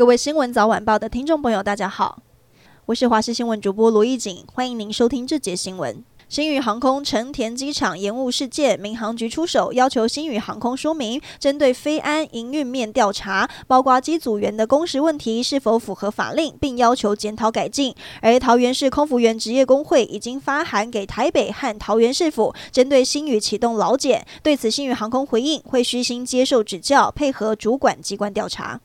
各位新闻早晚报的听众朋友，大家好，我是华视新闻主播罗艺锦，欢迎您收听这节新闻。新宇航空成田机场延误事件，民航局出手要求新宇航空说明，针对飞安营运面调查，包括机组员的工时问题是否符合法令，并要求检讨改进。而桃园市空服员职业工会已经发函给台北和桃园市府，针对新宇启动劳检。对此，新宇航空回应会虚心接受指教，配合主管机关调查。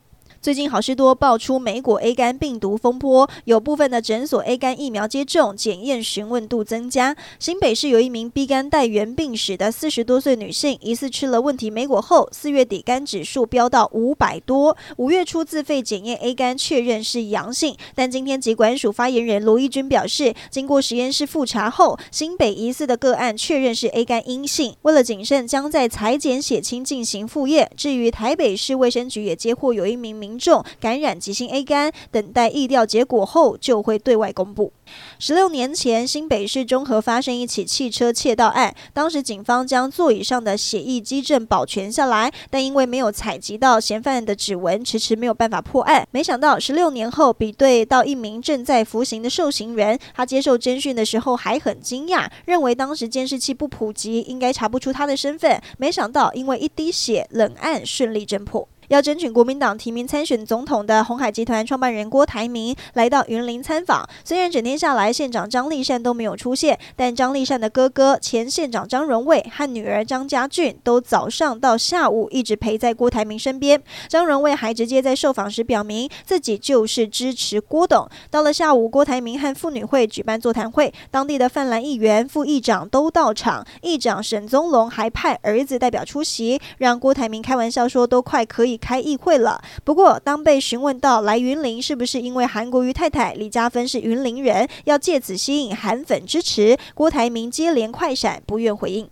最近好事多爆出莓果 A 肝病毒风波，有部分的诊所 A 肝疫苗接种检验询问度增加。新北市有一名 B 肝带原病史的四十多岁女性，疑似吃了问题莓果后，四月底肝指数飙到五百多，五月初自费检验 A 肝确认是阳性，但今天疾管署发言人罗一军表示，经过实验室复查后，新北疑似的个案确认是 A 肝阴性，为了谨慎，将在裁剪血清进行复验。至于台北市卫生局也接获有一名民重感染急性 A 肝，等待疫调结果后就会对外公布。十六年前，新北市中和发生一起汽车窃盗案，当时警方将座椅上的血液基证保全下来，但因为没有采集到嫌犯的指纹，迟迟没有办法破案。没想到十六年后，比对到一名正在服刑的受刑人，他接受侦讯的时候还很惊讶，认为当时监视器不普及，应该查不出他的身份。没想到因为一滴血，冷案顺利侦破。要争取国民党提名参选总统的鸿海集团创办人郭台铭来到云林参访。虽然整天下来县长张丽善都没有出现，但张丽善的哥哥前县长张荣卫和女儿张家俊都早上到下午一直陪在郭台铭身边。张荣卫还直接在受访时表明自己就是支持郭董。到了下午，郭台铭和妇女会举办座谈会，当地的泛蓝议员、副议长都到场，议长沈宗龙还派儿子代表出席，让郭台铭开玩笑说都快可以。开议会了。不过，当被询问到来云林是不是因为韩国瑜太太李嘉芬是云林人，要借此吸引韩粉支持，郭台铭接连快闪，不愿回应。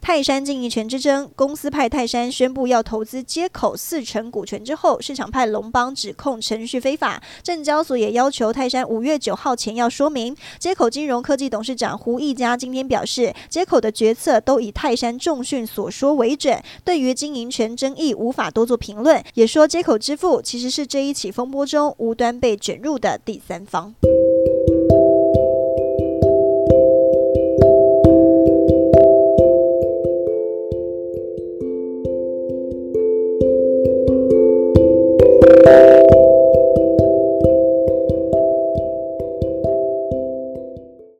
泰山经营权之争，公司派泰山宣布要投资街口四成股权之后，市场派龙邦指控程序非法，证交所也要求泰山五月九号前要说明。街口金融科技董事长胡义家今天表示，街口的决策都以泰山重讯所说为准，对于经营权争议无法多做评论，也说街口支付其实是这一起风波中无端被卷入的第三方。